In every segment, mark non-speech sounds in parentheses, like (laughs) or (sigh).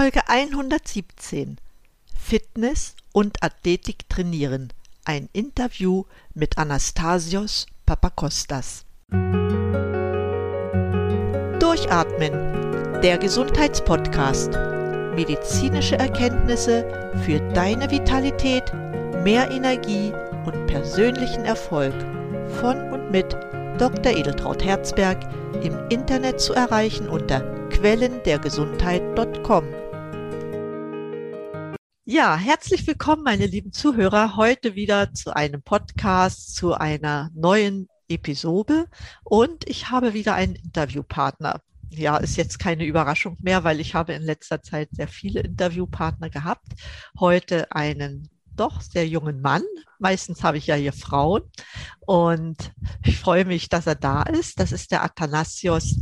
Folge 117 Fitness und Athletik trainieren. Ein Interview mit Anastasios Papakostas. Durchatmen. Der Gesundheitspodcast. Medizinische Erkenntnisse für deine Vitalität, mehr Energie und persönlichen Erfolg. Von und mit Dr. Edeltraut Herzberg im Internet zu erreichen unter quellendergesundheit.com. Ja, herzlich willkommen, meine lieben Zuhörer, heute wieder zu einem Podcast, zu einer neuen Episode und ich habe wieder einen Interviewpartner. Ja, ist jetzt keine Überraschung mehr, weil ich habe in letzter Zeit sehr viele Interviewpartner gehabt. Heute einen doch sehr jungen Mann. Meistens habe ich ja hier Frauen und ich freue mich, dass er da ist. Das ist der Athanasios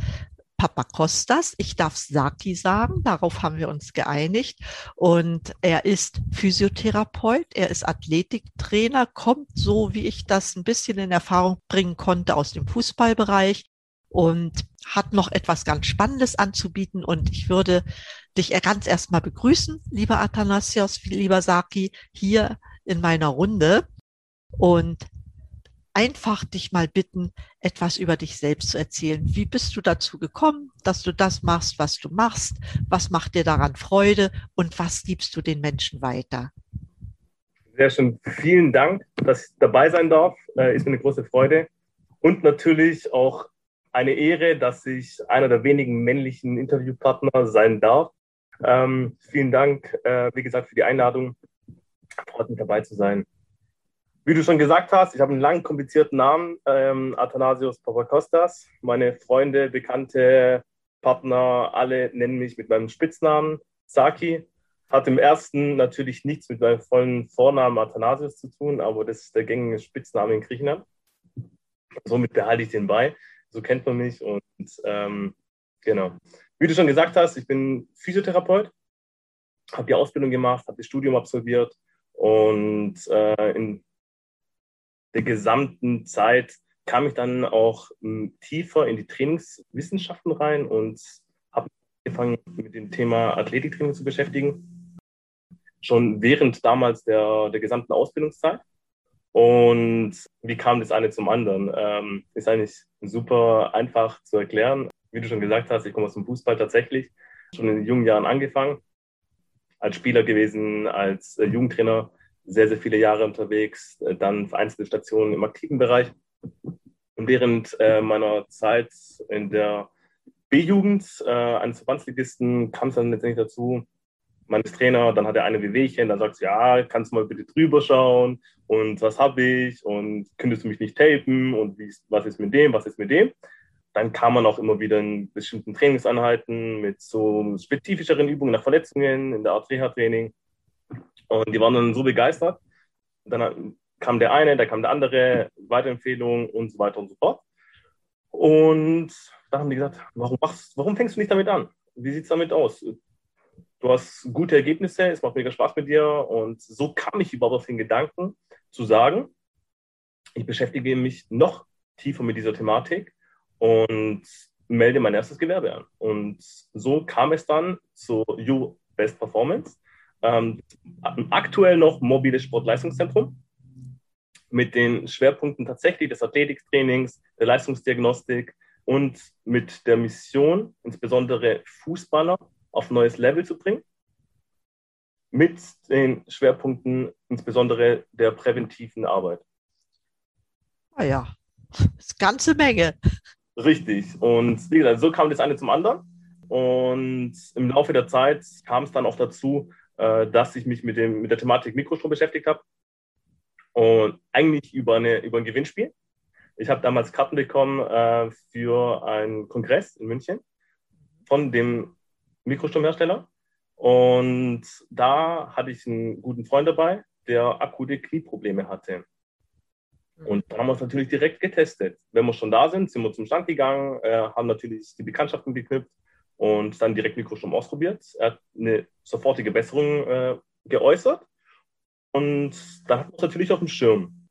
Papakostas. Ich darf Saki sagen, darauf haben wir uns geeinigt. Und er ist Physiotherapeut, er ist Athletiktrainer, kommt so, wie ich das ein bisschen in Erfahrung bringen konnte, aus dem Fußballbereich und hat noch etwas ganz Spannendes anzubieten. Und ich würde dich ganz erstmal begrüßen, lieber Athanasios, lieber Saki, hier in meiner Runde. Und einfach dich mal bitten, etwas über dich selbst zu erzählen. Wie bist du dazu gekommen, dass du das machst, was du machst? Was macht dir daran Freude und was gibst du den Menschen weiter? Sehr schön. Vielen Dank, dass ich dabei sein darf. Äh, ist mir eine große Freude. Und natürlich auch eine Ehre, dass ich einer der wenigen männlichen Interviewpartner sein darf. Ähm, vielen Dank, äh, wie gesagt, für die Einladung. Freut mich dabei zu sein. Wie du schon gesagt hast, ich habe einen langen, komplizierten Namen, ähm, Athanasios Papakostas. Meine Freunde, Bekannte, Partner, alle nennen mich mit meinem Spitznamen Saki. Hat im ersten natürlich nichts mit meinem vollen Vornamen Athanasios zu tun, aber das ist der gängige Spitzname in Griechenland. Somit behalte ich den bei. So kennt man mich und ähm, genau. Wie du schon gesagt hast, ich bin Physiotherapeut, habe die Ausbildung gemacht, habe das Studium absolviert und äh, in der gesamten Zeit kam ich dann auch hm, tiefer in die Trainingswissenschaften rein und habe angefangen mit dem Thema Athletiktraining zu beschäftigen. Schon während damals der, der gesamten Ausbildungszeit. Und wie kam das eine zum anderen? Ähm, ist eigentlich super einfach zu erklären. Wie du schon gesagt hast, ich komme aus dem Fußball tatsächlich. Schon in jungen Jahren angefangen. Als Spieler gewesen, als äh, Jugendtrainer sehr, sehr viele Jahre unterwegs, äh, dann vereinzelte Stationen im aktiven Bereich. Und während äh, meiner Zeit in der B-Jugend äh, eines Verbandsligisten kam es dann letztendlich dazu, meines Trainer, dann hat er eine Wehwehchen, dann sagt ja, kannst du mal bitte drüber schauen und was habe ich und könntest du mich nicht tapen und wie, was ist mit dem, was ist mit dem. Dann kam man auch immer wieder in bestimmten Trainingseinheiten mit so spezifischeren Übungen nach Verletzungen in der Art Reha-Training. Und die waren dann so begeistert. Dann kam der eine, dann kam der andere, Weiterempfehlung und so weiter und so fort. Und da haben die gesagt, warum, machst, warum fängst du nicht damit an? Wie sieht es damit aus? Du hast gute Ergebnisse, es macht mega Spaß mit dir. Und so kam ich überhaupt auf den Gedanken zu sagen, ich beschäftige mich noch tiefer mit dieser Thematik und melde mein erstes Gewerbe an. Und so kam es dann zu You Best Performance ähm, aktuell noch mobiles Sportleistungszentrum mit den Schwerpunkten tatsächlich des Athletiktrainings, der Leistungsdiagnostik und mit der Mission, insbesondere Fußballer auf neues Level zu bringen, mit den Schwerpunkten insbesondere der präventiven Arbeit. Ah ja, das ist eine ganze Menge. Richtig. Und wie gesagt, so kam das eine zum anderen. Und im Laufe der Zeit kam es dann auch dazu, äh, dass ich mich mit, dem, mit der Thematik Mikrostrom beschäftigt habe. Und eigentlich über, eine, über ein Gewinnspiel. Ich habe damals Karten bekommen äh, für einen Kongress in München von dem Mikrostromhersteller. Und da hatte ich einen guten Freund dabei, der akute Knieprobleme hatte. Und da haben wir es natürlich direkt getestet. Wenn wir schon da sind, sind wir zum Stand gegangen, äh, haben natürlich die Bekanntschaften geknüpft und dann direkt Mikrostrom ausprobiert. Er hat eine sofortige Besserung äh, geäußert und da hat man es natürlich auf dem Schirm.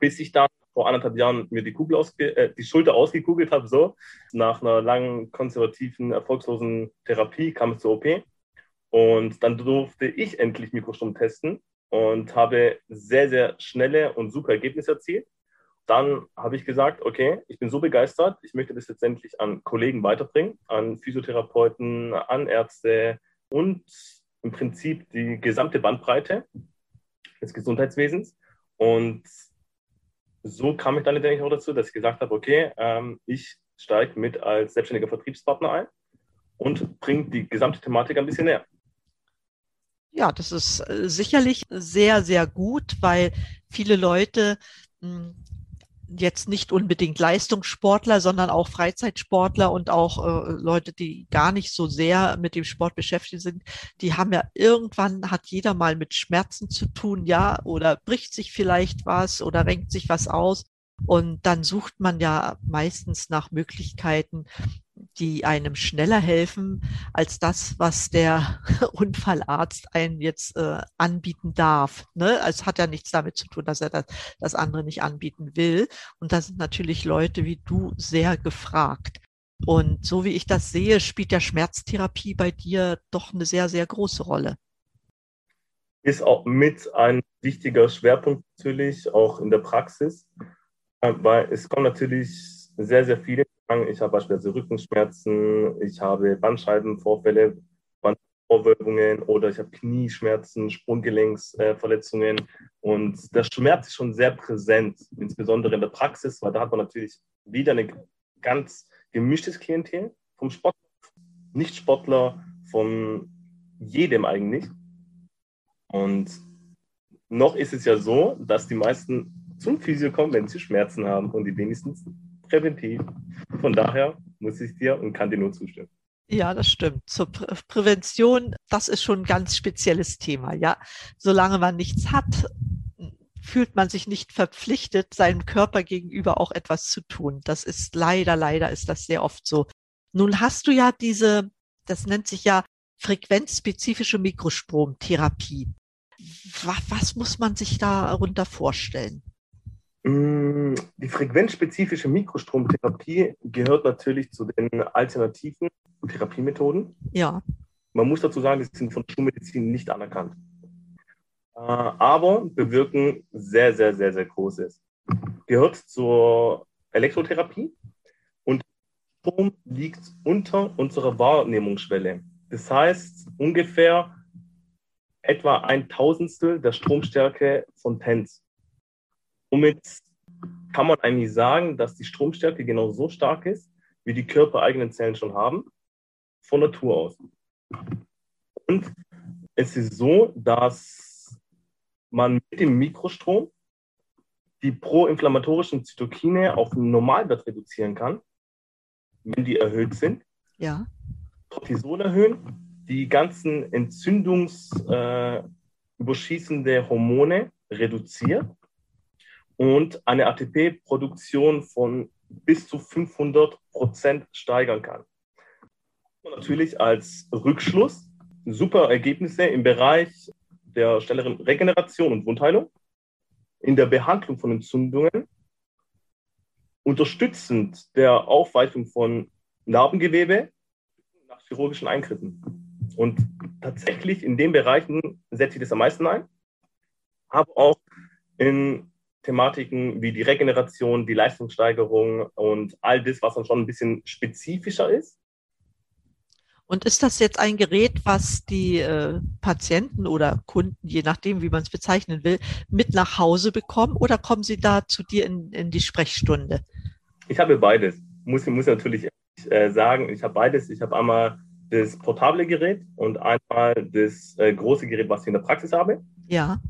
Bis ich dann vor anderthalb Jahren mir die, Kugel äh, die Schulter ausgekugelt habe, so nach einer langen konservativen, erfolgslosen Therapie kam es zur OP Und dann durfte ich endlich Mikrostrom testen und habe sehr, sehr schnelle und super Ergebnisse erzielt. Dann habe ich gesagt, okay, ich bin so begeistert, ich möchte das letztendlich an Kollegen weiterbringen, an Physiotherapeuten, an Ärzte und im Prinzip die gesamte Bandbreite des Gesundheitswesens. Und so kam ich dann letztendlich auch dazu, dass ich gesagt habe, okay, ähm, ich steige mit als selbstständiger Vertriebspartner ein und bringe die gesamte Thematik ein bisschen näher. Ja, das ist äh, sicherlich sehr, sehr gut, weil viele Leute hm, jetzt nicht unbedingt Leistungssportler, sondern auch Freizeitsportler und auch äh, Leute, die gar nicht so sehr mit dem Sport beschäftigt sind, die haben ja irgendwann hat jeder mal mit Schmerzen zu tun, ja, oder bricht sich vielleicht was oder renkt sich was aus. Und dann sucht man ja meistens nach Möglichkeiten, die einem schneller helfen als das, was der (laughs) Unfallarzt einen jetzt äh, anbieten darf. Ne? Es hat ja nichts damit zu tun, dass er das, das andere nicht anbieten will. Und da sind natürlich Leute wie du sehr gefragt. Und so wie ich das sehe, spielt der Schmerztherapie bei dir doch eine sehr, sehr große Rolle. Ist auch mit ein wichtiger Schwerpunkt natürlich, auch in der Praxis, äh, weil es kommen natürlich sehr, sehr viele ich habe beispielsweise Rückenschmerzen, ich habe Bandscheibenvorfälle, Bandvorwölbungen oder ich habe Knieschmerzen, Sprunggelenksverletzungen. Und der Schmerz ist schon sehr präsent, insbesondere in der Praxis, weil da hat man natürlich wieder ein ganz gemischtes Klientel vom Sport, Nicht-Sportler, von jedem eigentlich. Und noch ist es ja so, dass die meisten zum Physio kommen, wenn sie Schmerzen haben und die wenigstens präventiv. Von daher muss ich dir und kann dir nur zustimmen. Ja, das stimmt. Zur Prä Prävention, das ist schon ein ganz spezielles Thema. Ja, solange man nichts hat, fühlt man sich nicht verpflichtet, seinem Körper gegenüber auch etwas zu tun. Das ist leider, leider ist das sehr oft so. Nun hast du ja diese, das nennt sich ja frequenzspezifische Mikrostromtherapie. Was, was muss man sich darunter vorstellen? Mm, die frequenzspezifische Mikrostromtherapie gehört natürlich zu den alternativen Therapiemethoden. Ja. Man muss dazu sagen, die sind von Schulmedizin nicht anerkannt. Äh, aber bewirken sehr, sehr, sehr, sehr Großes. Gehört zur Elektrotherapie und Strom liegt unter unserer Wahrnehmungsschwelle. Das heißt ungefähr etwa ein Tausendstel der Stromstärke von TENS. Somit kann man eigentlich sagen, dass die Stromstärke genau so stark ist, wie die körpereigenen Zellen schon haben, von Natur aus. Und es ist so, dass man mit dem Mikrostrom die proinflammatorischen Zytokine auf einen Normalwert reduzieren kann, wenn die erhöht sind. Ja. Cortisol erhöhen, die ganzen entzündungsüberschießende äh, Hormone reduziert und eine ATP-Produktion von bis zu 500 Prozent steigern kann. Natürlich als Rückschluss super Ergebnisse im Bereich der schnelleren Regeneration und Wundheilung, in der Behandlung von Entzündungen, unterstützend der Aufweichung von Narbengewebe nach chirurgischen Eingriffen. Und tatsächlich in den Bereichen setze ich das am meisten ein, aber auch in Thematiken wie die Regeneration, die Leistungssteigerung und all das, was dann schon ein bisschen spezifischer ist. Und ist das jetzt ein Gerät, was die äh, Patienten oder Kunden, je nachdem, wie man es bezeichnen will, mit nach Hause bekommen oder kommen sie da zu dir in, in die Sprechstunde? Ich habe beides. Muss, muss natürlich äh, sagen, ich habe beides. Ich habe einmal das portable Gerät und einmal das äh, große Gerät, was ich in der Praxis habe. Ja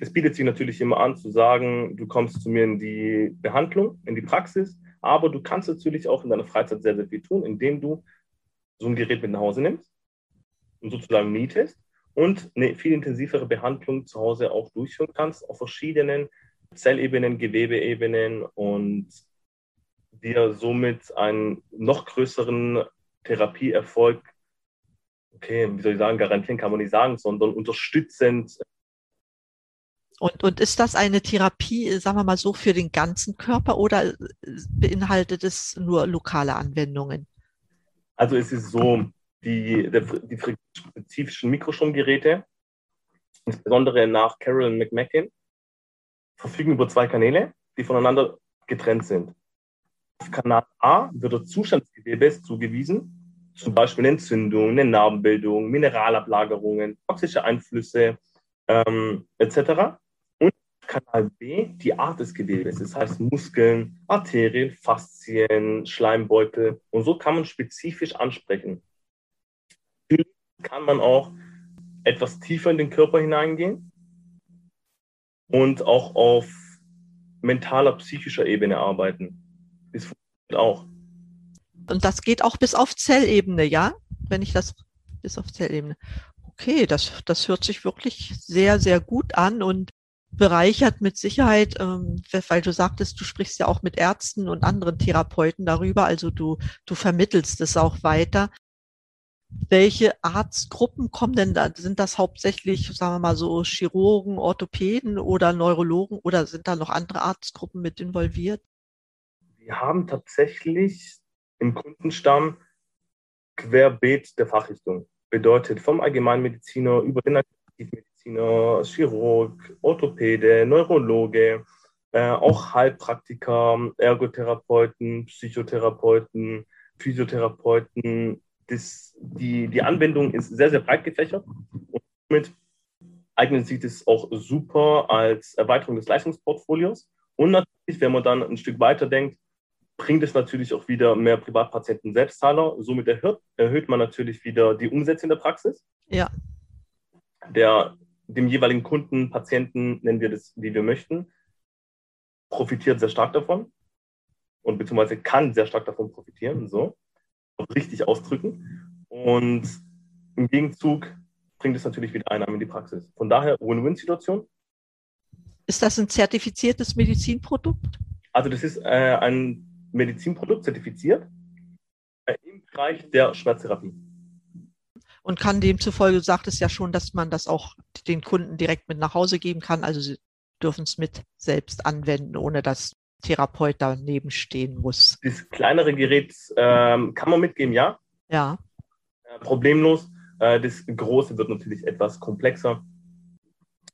es bietet sich natürlich immer an zu sagen, du kommst zu mir in die Behandlung, in die Praxis, aber du kannst natürlich auch in deiner Freizeit sehr, sehr viel tun, indem du so ein Gerät mit nach Hause nimmst und sozusagen mietest und eine viel intensivere Behandlung zu Hause auch durchführen kannst auf verschiedenen Zellebenen, Gewebeebenen und dir somit einen noch größeren Therapieerfolg, okay, wie soll ich sagen, garantieren kann man nicht sagen, sondern unterstützend und, und ist das eine Therapie, sagen wir mal so, für den ganzen Körper oder beinhaltet es nur lokale Anwendungen? Also es ist so, die, die spezifischen Mikrostromgeräte, insbesondere nach Carolyn McMacken, verfügen über zwei Kanäle, die voneinander getrennt sind. Auf Kanal A wird der Zustand des Gewebes zugewiesen, zum Beispiel Entzündung, eine Narbenbildung, Mineralablagerungen, toxische Einflüsse ähm, etc. Kanal B die Art des Gewebes, das heißt Muskeln, Arterien, Faszien, Schleimbeutel. Und so kann man spezifisch ansprechen. Natürlich kann man auch etwas tiefer in den Körper hineingehen und auch auf mentaler, psychischer Ebene arbeiten. Das funktioniert auch. Und das geht auch bis auf Zellebene, ja? Wenn ich das bis auf Zellebene. Okay, das, das hört sich wirklich sehr, sehr gut an und bereichert mit Sicherheit, ähm, weil du sagtest, du sprichst ja auch mit Ärzten und anderen Therapeuten darüber, also du, du vermittelst es auch weiter. Welche Arztgruppen kommen denn da? Sind das hauptsächlich, sagen wir mal so, Chirurgen, Orthopäden oder Neurologen oder sind da noch andere Arztgruppen mit involviert? Wir haben tatsächlich im Kundenstamm querbeet der Fachrichtung. Bedeutet vom Allgemeinmediziner über den Aktivmediziner, Chirurg, Orthopäde, Neurologe, äh, auch Heilpraktiker, Ergotherapeuten, Psychotherapeuten, Physiotherapeuten. Das, die, die Anwendung ist sehr, sehr breit gefächert und damit eignet sich das auch super als Erweiterung des Leistungsportfolios. Und natürlich, wenn man dann ein Stück weiter denkt, bringt es natürlich auch wieder mehr Privatpatienten Selbstzahler. Somit erhöht, erhöht man natürlich wieder die Umsätze in der Praxis. Ja. Der, dem jeweiligen Kunden, Patienten, nennen wir das, wie wir möchten, profitiert sehr stark davon und beziehungsweise kann sehr stark davon profitieren, so richtig ausdrücken. Und im Gegenzug bringt es natürlich wieder Einnahmen in die Praxis. Von daher Win-Win-Situation. Ist das ein zertifiziertes Medizinprodukt? Also das ist äh, ein Medizinprodukt zertifiziert äh, im Bereich der Schmerztherapie. Und kann demzufolge, sagt es ja schon, dass man das auch den Kunden direkt mit nach Hause geben kann. Also sie dürfen es mit selbst anwenden, ohne dass Therapeut daneben stehen muss. Das kleinere Gerät ähm, kann man mitgeben, ja. Ja. Äh, problemlos. Äh, das große wird natürlich etwas komplexer.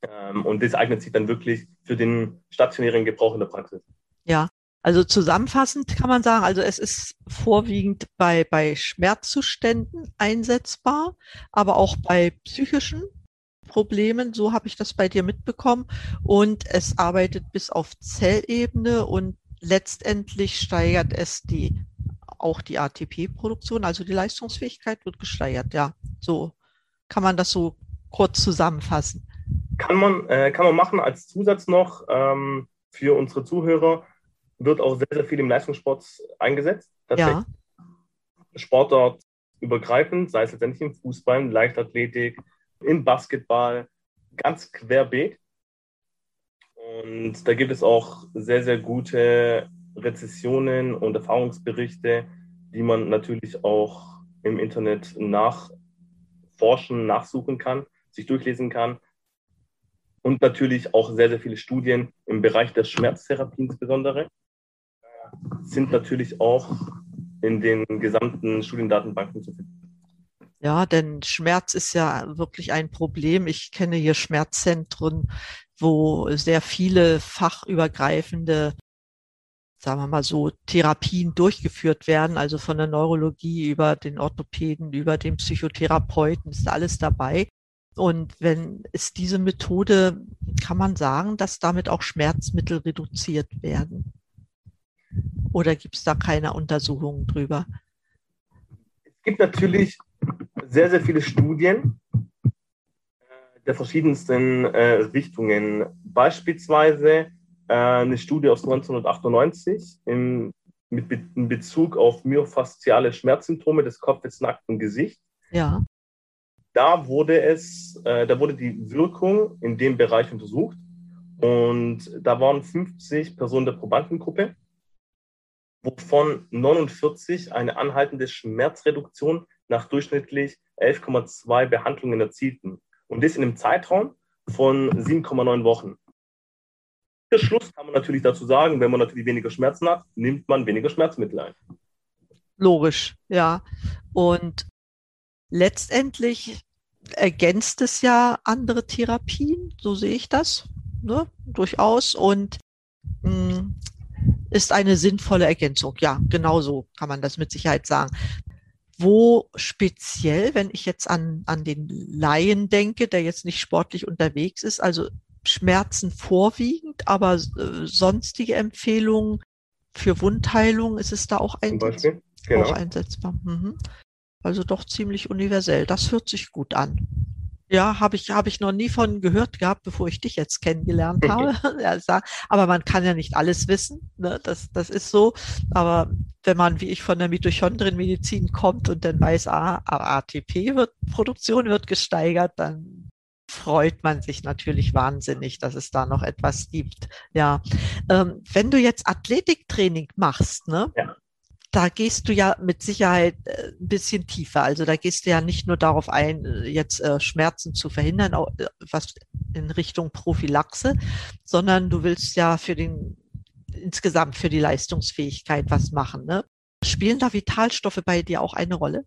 Ähm, und das eignet sich dann wirklich für den stationären Gebrauch in der Praxis. Ja, also zusammenfassend kann man sagen, also es ist vorwiegend bei, bei Schmerzzuständen einsetzbar, aber auch bei psychischen Problemen. So habe ich das bei dir mitbekommen. Und es arbeitet bis auf Zellebene und letztendlich steigert es die, auch die ATP-Produktion, also die Leistungsfähigkeit wird gesteigert. Ja, so kann man das so kurz zusammenfassen. Kann man, äh, kann man machen als Zusatz noch ähm, für unsere Zuhörer wird auch sehr, sehr viel im Leistungssport eingesetzt. Ja. Sportart übergreifend, sei es letztendlich im Fußball, Leichtathletik, im Basketball, ganz querbeet. Und da gibt es auch sehr, sehr gute Rezessionen und Erfahrungsberichte, die man natürlich auch im Internet nachforschen, nachsuchen kann, sich durchlesen kann. Und natürlich auch sehr, sehr viele Studien im Bereich der Schmerztherapie insbesondere sind natürlich auch in den gesamten Studiendatenbanken zu finden. Ja, denn Schmerz ist ja wirklich ein Problem. Ich kenne hier Schmerzzentren, wo sehr viele fachübergreifende, sagen wir mal so, Therapien durchgeführt werden. Also von der Neurologie über den Orthopäden, über den Psychotherapeuten ist alles dabei. Und wenn es diese Methode, kann man sagen, dass damit auch Schmerzmittel reduziert werden. Oder gibt es da keine Untersuchungen drüber? Es gibt natürlich sehr, sehr viele Studien äh, der verschiedensten äh, Richtungen. Beispielsweise äh, eine Studie aus 1998 im, mit Be in Bezug auf myofasziale Schmerzsymptome des Kopfes, Nacken, Gesicht. Ja. Da wurde es, äh, da wurde die Wirkung in dem Bereich untersucht und da waren 50 Personen der Probandengruppe wovon 49 eine anhaltende Schmerzreduktion nach durchschnittlich 11,2 Behandlungen erzielten. Und das in einem Zeitraum von 7,9 Wochen. Der Schluss kann man natürlich dazu sagen, wenn man natürlich weniger Schmerzen hat, nimmt man weniger Schmerzmittel ein. Logisch, ja. Und letztendlich ergänzt es ja andere Therapien, so sehe ich das, ne, durchaus. Und mh, hm, ist eine sinnvolle Ergänzung. Ja, genau so kann man das mit Sicherheit sagen. Wo speziell, wenn ich jetzt an, an den Laien denke, der jetzt nicht sportlich unterwegs ist, also Schmerzen vorwiegend, aber äh, sonstige Empfehlungen für Wundheilung, ist es da auch, einsetz genau. auch einsetzbar? Mhm. Also doch ziemlich universell. Das hört sich gut an. Ja, habe ich, habe ich noch nie von gehört gehabt, bevor ich dich jetzt kennengelernt (laughs) habe. (laughs) aber man kann ja nicht alles wissen. Ne? Das, das ist so. Aber wenn man, wie ich, von der Mitochondrienmedizin kommt und dann weiß, ah, ATP wird, Produktion wird gesteigert, dann freut man sich natürlich wahnsinnig, dass es da noch etwas gibt. Ja, ähm, wenn du jetzt Athletiktraining machst, ne? Ja da gehst du ja mit Sicherheit äh, ein bisschen tiefer. Also da gehst du ja nicht nur darauf ein, äh, jetzt äh, Schmerzen zu verhindern, was in Richtung Prophylaxe, sondern du willst ja für den insgesamt für die Leistungsfähigkeit was machen. Ne? Spielen da Vitalstoffe bei dir auch eine Rolle?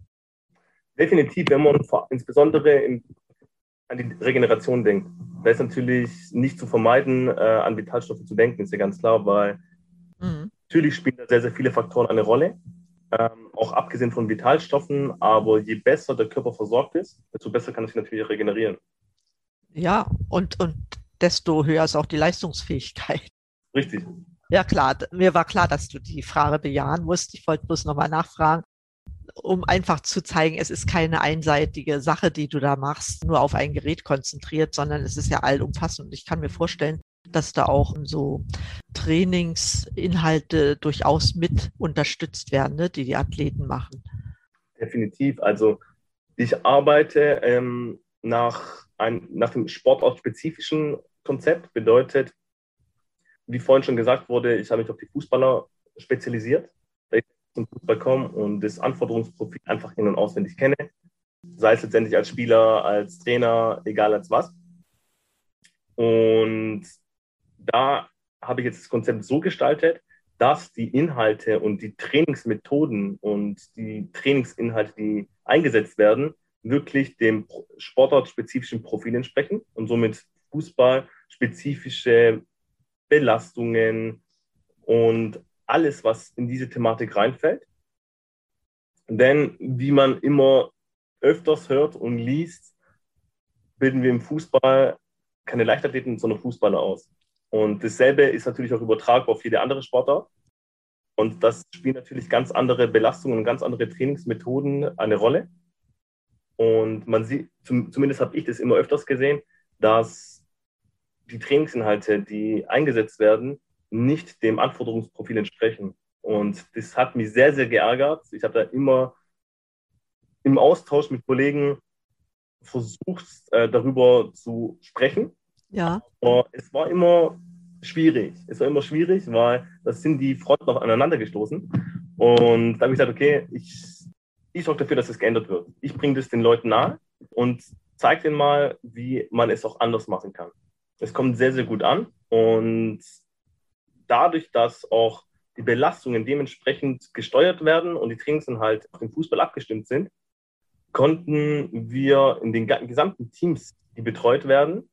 Definitiv, wenn man insbesondere in, an die Regeneration denkt. Da ist natürlich nicht zu vermeiden, äh, an Vitalstoffe zu denken, ist ja ganz klar, weil mhm. Natürlich spielen da sehr, sehr viele Faktoren eine Rolle, ähm, auch abgesehen von Vitalstoffen, aber je besser der Körper versorgt ist, desto besser kann es sich natürlich regenerieren. Ja, und, und desto höher ist auch die Leistungsfähigkeit. Richtig. Ja, klar. Mir war klar, dass du die Frage bejahen musst. Ich wollte bloß nochmal nachfragen, um einfach zu zeigen, es ist keine einseitige Sache, die du da machst, nur auf ein Gerät konzentriert, sondern es ist ja allumfassend. Ich kann mir vorstellen, dass da auch so Trainingsinhalte durchaus mit unterstützt werden, ne, die die Athleten machen. Definitiv. Also ich arbeite ähm, nach, ein, nach dem sportortspezifischen Konzept. Bedeutet, wie vorhin schon gesagt wurde, ich habe mich auf die Fußballer spezialisiert, da ich zum Fußball komme und das Anforderungsprofil einfach in- und auswendig kenne. Sei es letztendlich als Spieler, als Trainer, egal als was. Und da habe ich jetzt das Konzept so gestaltet, dass die Inhalte und die Trainingsmethoden und die Trainingsinhalte, die eingesetzt werden, wirklich dem sportartspezifischen Profil entsprechen und somit fußballspezifische Belastungen und alles, was in diese Thematik reinfällt. Denn wie man immer öfters hört und liest, bilden wir im Fußball keine Leichtathleten, sondern Fußballer aus. Und dasselbe ist natürlich auch übertragbar auf jede andere Sportart. Und das spielen natürlich ganz andere Belastungen und ganz andere Trainingsmethoden eine Rolle. Und man sieht, zumindest habe ich das immer öfters gesehen, dass die Trainingsinhalte, die eingesetzt werden, nicht dem Anforderungsprofil entsprechen. Und das hat mich sehr, sehr geärgert. Ich habe da immer im Austausch mit Kollegen versucht, äh, darüber zu sprechen ja. Aber es war immer schwierig. Es war immer schwierig, weil das sind die Fronten aufeinander gestoßen. Und da habe ich gesagt, okay, ich, ich sorge dafür, dass es geändert wird. Ich bringe das den Leuten nahe und zeige denen mal, wie man es auch anders machen kann. Es kommt sehr, sehr gut an. Und dadurch, dass auch die Belastungen dementsprechend gesteuert werden und die Trainingsinhalte auf den Fußball abgestimmt sind, konnten wir in den gesamten Teams, die betreut werden,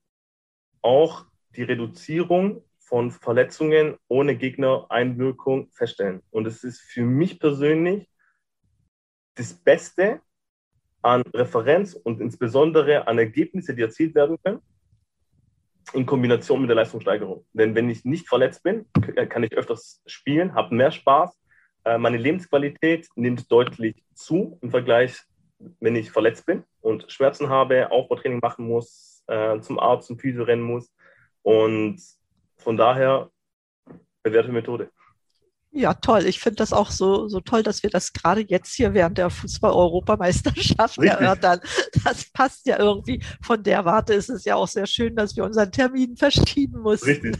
auch die Reduzierung von Verletzungen ohne Gegnereinwirkung feststellen. Und es ist für mich persönlich das Beste an Referenz und insbesondere an Ergebnisse, die erzielt werden können, in Kombination mit der Leistungssteigerung. Denn wenn ich nicht verletzt bin, kann ich öfters spielen, habe mehr Spaß. Äh, meine Lebensqualität nimmt deutlich zu im Vergleich, wenn ich verletzt bin und Schmerzen habe, Aufbautraining machen muss, äh, zum Arzt, zum Physio rennen muss. Und von daher bewährte Methode. Ja, toll. Ich finde das auch so, so toll, dass wir das gerade jetzt hier während der Fußball-Europameisterschaft erörtern. Das passt ja irgendwie. Von der Warte ist es ja auch sehr schön, dass wir unseren Termin verschieben mussten. Richtig.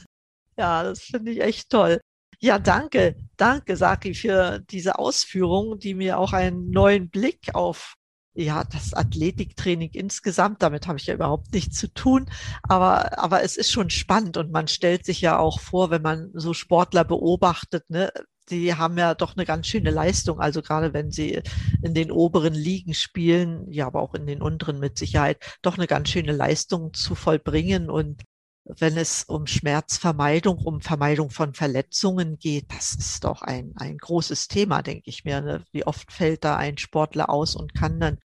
Ja, das finde ich echt toll. Ja, danke, danke, Saki, für diese Ausführungen, die mir auch einen neuen Blick auf ja, das Athletiktraining insgesamt, damit habe ich ja überhaupt nichts zu tun. Aber, aber es ist schon spannend und man stellt sich ja auch vor, wenn man so Sportler beobachtet, ne, die haben ja doch eine ganz schöne Leistung. Also gerade wenn sie in den oberen Ligen spielen, ja, aber auch in den unteren mit Sicherheit, doch eine ganz schöne Leistung zu vollbringen. Und wenn es um Schmerzvermeidung, um Vermeidung von Verletzungen geht, das ist doch ein, ein großes Thema, denke ich mir. Ne? Wie oft fällt da ein Sportler aus und kann dann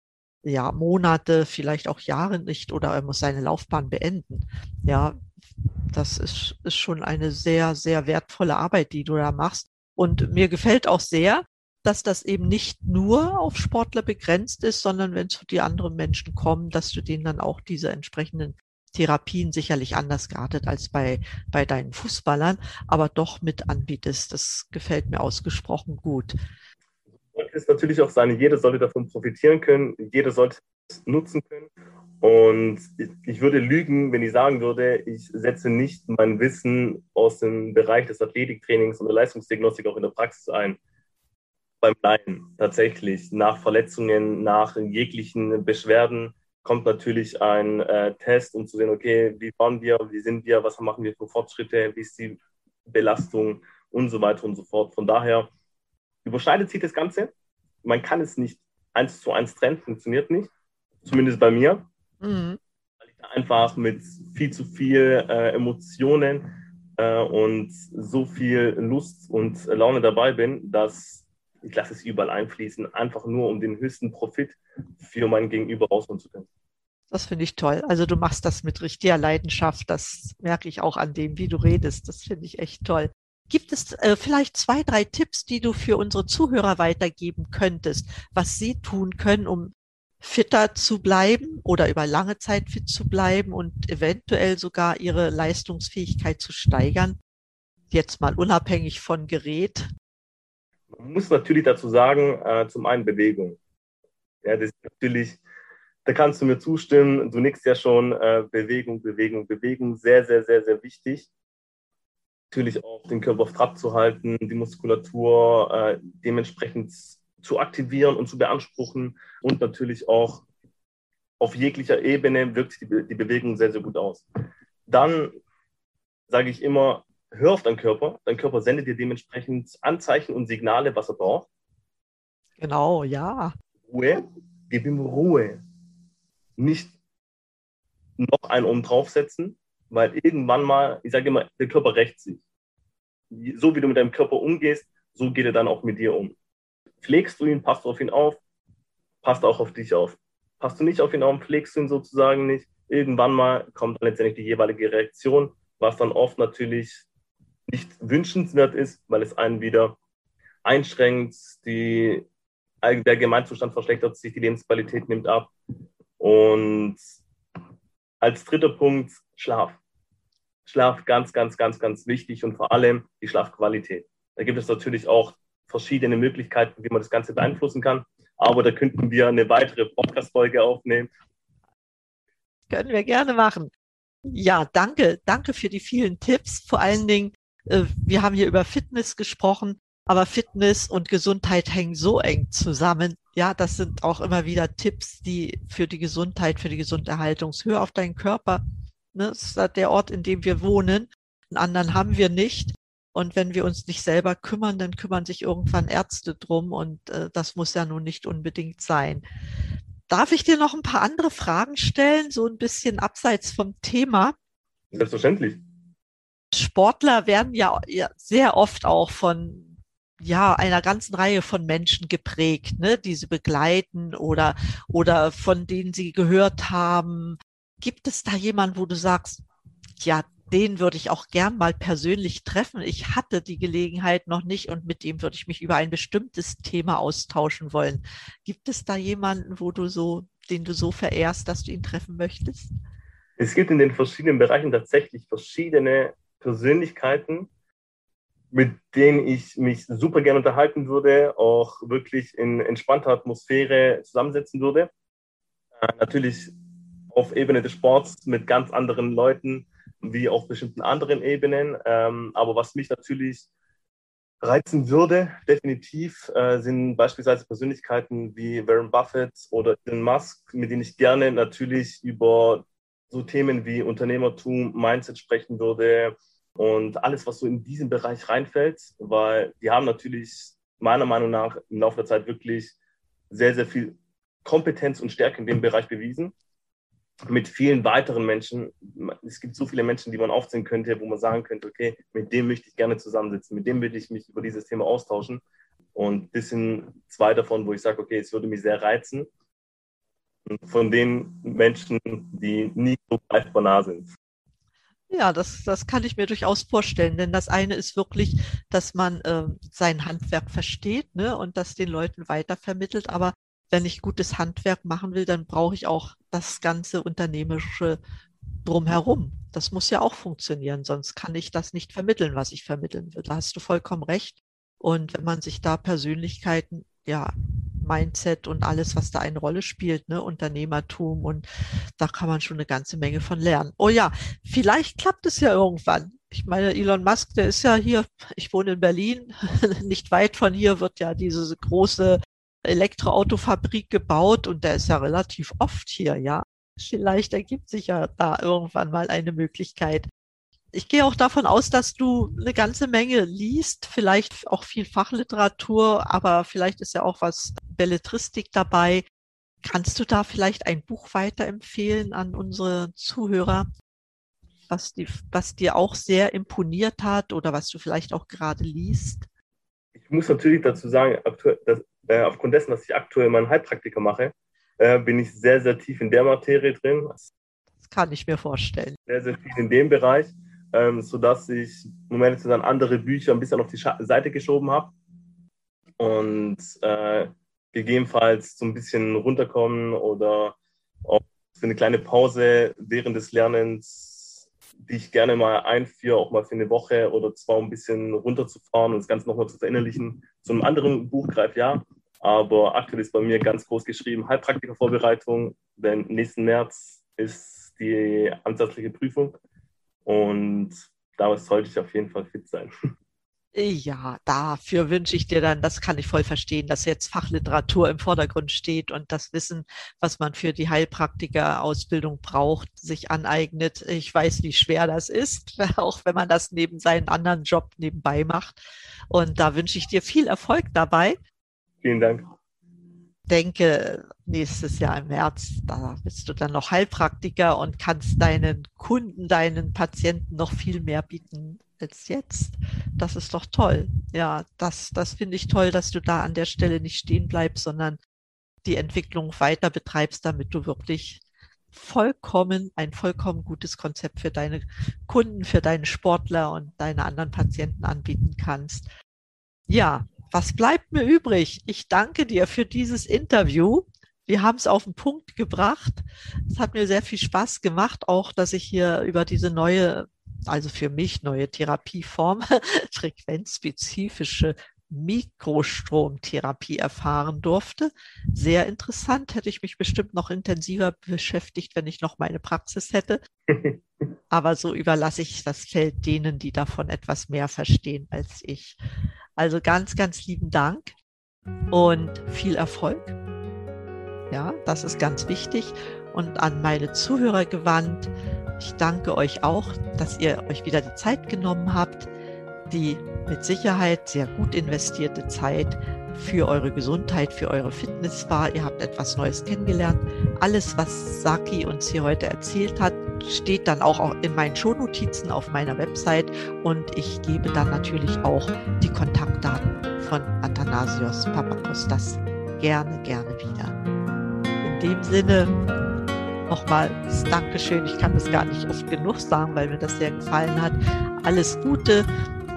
ja Monate, vielleicht auch Jahre nicht oder er muss seine Laufbahn beenden. Ja, das ist, ist schon eine sehr, sehr wertvolle Arbeit, die du da machst. Und mir gefällt auch sehr, dass das eben nicht nur auf Sportler begrenzt ist, sondern wenn zu dir andere Menschen kommen, dass du denen dann auch diese entsprechenden Therapien sicherlich anders geartet als bei, bei deinen Fußballern, aber doch mit anbietest. Das gefällt mir ausgesprochen gut. Es natürlich auch sein, jeder sollte davon profitieren können, jeder sollte es nutzen können. Und ich würde lügen, wenn ich sagen würde, ich setze nicht mein Wissen aus dem Bereich des Athletiktrainings und der Leistungsdiagnostik auch in der Praxis ein. Beim Laien tatsächlich. Nach Verletzungen, nach jeglichen Beschwerden kommt natürlich ein äh, Test, um zu sehen, okay, wie waren wir, wie sind wir, was machen wir für Fortschritte, wie ist die Belastung und so weiter und so fort. Von daher überschneidet sich das Ganze. Man kann es nicht eins zu eins trennen, funktioniert nicht, zumindest bei mir. Mhm. Weil ich da einfach mit viel zu viel äh, Emotionen äh, und so viel Lust und Laune dabei bin, dass ich lasse es überall einfließen, einfach nur um den höchsten Profit für mein Gegenüber rausholen zu können. Das finde ich toll. Also du machst das mit richtiger Leidenschaft. Das merke ich auch an dem, wie du redest. Das finde ich echt toll. Gibt es äh, vielleicht zwei, drei Tipps, die du für unsere Zuhörer weitergeben könntest, was sie tun können, um fitter zu bleiben oder über lange Zeit fit zu bleiben und eventuell sogar ihre Leistungsfähigkeit zu steigern? Jetzt mal unabhängig von Gerät. Man muss natürlich dazu sagen, äh, zum einen Bewegung. Ja, das ist natürlich, da kannst du mir zustimmen, du nickst ja schon, äh, Bewegung, Bewegung, Bewegung, sehr, sehr, sehr, sehr wichtig. Natürlich auch den Körper auf Trab zu halten, die Muskulatur äh, dementsprechend zu aktivieren und zu beanspruchen und natürlich auch auf jeglicher Ebene wirkt die, Be die Bewegung sehr, sehr gut aus. Dann sage ich immer, hör auf deinen Körper. Dein Körper sendet dir dementsprechend Anzeichen und Signale, was er braucht. Genau, ja. Ruhe, gib ihm Ruhe. Nicht noch einen oben draufsetzen, weil irgendwann mal, ich sage immer, der Körper rächt sich. So wie du mit deinem Körper umgehst, so geht er dann auch mit dir um. Pflegst du ihn, passt du auf ihn auf, passt auch auf dich auf. Passt du nicht auf ihn auf, pflegst du ihn sozusagen nicht. Irgendwann mal kommt dann letztendlich die jeweilige Reaktion, was dann oft natürlich nicht wünschenswert ist, weil es einen wieder einschränkt, die, der Gemeinzustand verschlechtert sich, die Lebensqualität nimmt ab. Und als dritter Punkt Schlaf. Schlaf ganz, ganz, ganz, ganz wichtig und vor allem die Schlafqualität. Da gibt es natürlich auch verschiedene Möglichkeiten, wie man das Ganze beeinflussen kann. Aber da könnten wir eine weitere Podcast-Folge aufnehmen. Können wir gerne machen. Ja, danke. Danke für die vielen Tipps. Vor allen Dingen, äh, wir haben hier über Fitness gesprochen, aber Fitness und Gesundheit hängen so eng zusammen. Ja, das sind auch immer wieder Tipps, die für die Gesundheit, für die Gesunderhaltung. Hör auf deinen Körper. Ne? Das ist der Ort, in dem wir wohnen. Einen anderen haben wir nicht. Und wenn wir uns nicht selber kümmern, dann kümmern sich irgendwann Ärzte drum und äh, das muss ja nun nicht unbedingt sein. Darf ich dir noch ein paar andere Fragen stellen, so ein bisschen abseits vom Thema? Selbstverständlich. Sportler werden ja sehr oft auch von ja, einer ganzen Reihe von Menschen geprägt, ne, die sie begleiten oder, oder von denen sie gehört haben. Gibt es da jemanden, wo du sagst, ja, den würde ich auch gern mal persönlich treffen. Ich hatte die Gelegenheit noch nicht und mit dem würde ich mich über ein bestimmtes Thema austauschen wollen. Gibt es da jemanden, wo du so, den du so verehrst, dass du ihn treffen möchtest? Es gibt in den verschiedenen Bereichen tatsächlich verschiedene Persönlichkeiten, mit denen ich mich super gerne unterhalten würde, auch wirklich in entspannter Atmosphäre zusammensetzen würde. Äh, natürlich auf Ebene des Sports mit ganz anderen Leuten, wie auf bestimmten anderen Ebenen. Ähm, aber was mich natürlich reizen würde, definitiv, äh, sind beispielsweise Persönlichkeiten wie Warren Buffett oder Elon Musk, mit denen ich gerne natürlich über so Themen wie Unternehmertum, Mindset sprechen würde, und alles, was so in diesen Bereich reinfällt, weil die haben natürlich meiner Meinung nach im Laufe der Zeit wirklich sehr, sehr viel Kompetenz und Stärke in dem Bereich bewiesen. Mit vielen weiteren Menschen. Es gibt so viele Menschen, die man aufzählen könnte, wo man sagen könnte, okay, mit dem möchte ich gerne zusammensitzen, mit dem würde ich mich über dieses Thema austauschen. Und das sind zwei davon, wo ich sage, okay, es würde mich sehr reizen. Von den Menschen, die nicht so greifbar nah sind. Ja, das, das kann ich mir durchaus vorstellen, denn das eine ist wirklich, dass man äh, sein Handwerk versteht ne, und das den Leuten weitervermittelt. Aber wenn ich gutes Handwerk machen will, dann brauche ich auch das ganze Unternehmerische drumherum. Das muss ja auch funktionieren, sonst kann ich das nicht vermitteln, was ich vermitteln will. Da hast du vollkommen recht. Und wenn man sich da Persönlichkeiten, ja, Mindset und alles, was da eine Rolle spielt, ne, Unternehmertum und da kann man schon eine ganze Menge von lernen. Oh ja, vielleicht klappt es ja irgendwann. Ich meine, Elon Musk, der ist ja hier, ich wohne in Berlin, (laughs) nicht weit von hier wird ja diese große Elektroautofabrik gebaut und der ist ja relativ oft hier, ja. Vielleicht ergibt sich ja da irgendwann mal eine Möglichkeit, ich gehe auch davon aus, dass du eine ganze Menge liest, vielleicht auch viel Fachliteratur, aber vielleicht ist ja auch was Belletristik dabei. Kannst du da vielleicht ein Buch weiterempfehlen an unsere Zuhörer, was, die, was dir auch sehr imponiert hat oder was du vielleicht auch gerade liest? Ich muss natürlich dazu sagen, äh, aufgrund dessen, dass ich aktuell meinen Heilpraktiker mache, äh, bin ich sehr, sehr tief in der Materie drin. Das kann ich mir vorstellen. Sehr, sehr viel in dem Bereich ähm, sodass ich, um ehrlich zu sein, andere Bücher ein bisschen auf die Scha Seite geschoben habe und äh, gegebenenfalls so ein bisschen runterkommen oder auch für eine kleine Pause während des Lernens, die ich gerne mal einführe, auch mal für eine Woche oder zwei, um ein bisschen runterzufahren und das Ganze nochmal zu verinnerlichen. Zu einem anderen Buch greife ja, aber aktuell ist bei mir ganz groß geschrieben Heilpraktikervorbereitung, denn nächsten März ist die ansatzliche Prüfung. Und da sollte ich auf jeden Fall fit sein. (laughs) Ja, dafür wünsche ich dir dann, das kann ich voll verstehen, dass jetzt Fachliteratur im Vordergrund steht und das Wissen, was man für die Heilpraktiker-Ausbildung braucht, sich aneignet. Ich weiß, wie schwer das ist, (laughs) auch wenn man das neben seinen anderen Job nebenbei macht. Und da wünsche ich dir viel Erfolg dabei. Vielen Dank denke, nächstes Jahr im März, da bist du dann noch Heilpraktiker und kannst deinen Kunden, deinen Patienten noch viel mehr bieten als jetzt. Das ist doch toll. Ja, das, das finde ich toll, dass du da an der Stelle nicht stehen bleibst, sondern die Entwicklung weiter betreibst, damit du wirklich vollkommen, ein vollkommen gutes Konzept für deine Kunden, für deine Sportler und deine anderen Patienten anbieten kannst. Ja, was bleibt mir übrig? Ich danke dir für dieses Interview. Wir haben es auf den Punkt gebracht. Es hat mir sehr viel Spaß gemacht, auch dass ich hier über diese neue, also für mich neue Therapieform, (laughs) frequenzspezifische Mikrostromtherapie erfahren durfte. Sehr interessant, hätte ich mich bestimmt noch intensiver beschäftigt, wenn ich noch meine Praxis hätte. (laughs) Aber so überlasse ich das Feld denen, die davon etwas mehr verstehen als ich. Also ganz, ganz lieben Dank und viel Erfolg. Ja, das ist ganz wichtig. Und an meine Zuhörer gewandt, ich danke euch auch, dass ihr euch wieder die Zeit genommen habt, die mit Sicherheit sehr gut investierte Zeit für eure Gesundheit, für eure Fitness war. Ihr habt etwas Neues kennengelernt. Alles, was Saki uns hier heute erzählt hat, steht dann auch in meinen Shownotizen auf meiner Website und ich gebe dann natürlich auch die Kontaktdaten von Athanasios Papakostas gerne, gerne wieder. In dem Sinne nochmal das Dankeschön. Ich kann das gar nicht oft genug sagen, weil mir das sehr gefallen hat. Alles Gute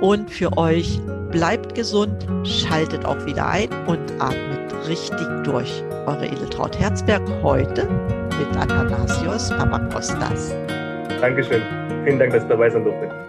und für euch bleibt gesund, schaltet auch wieder ein und atmet richtig durch. Eure Edeltraut Herzberg heute mit Athanasios Papakostas. Dankeschön. Vielen Dank, dass ich dabei sein durfte.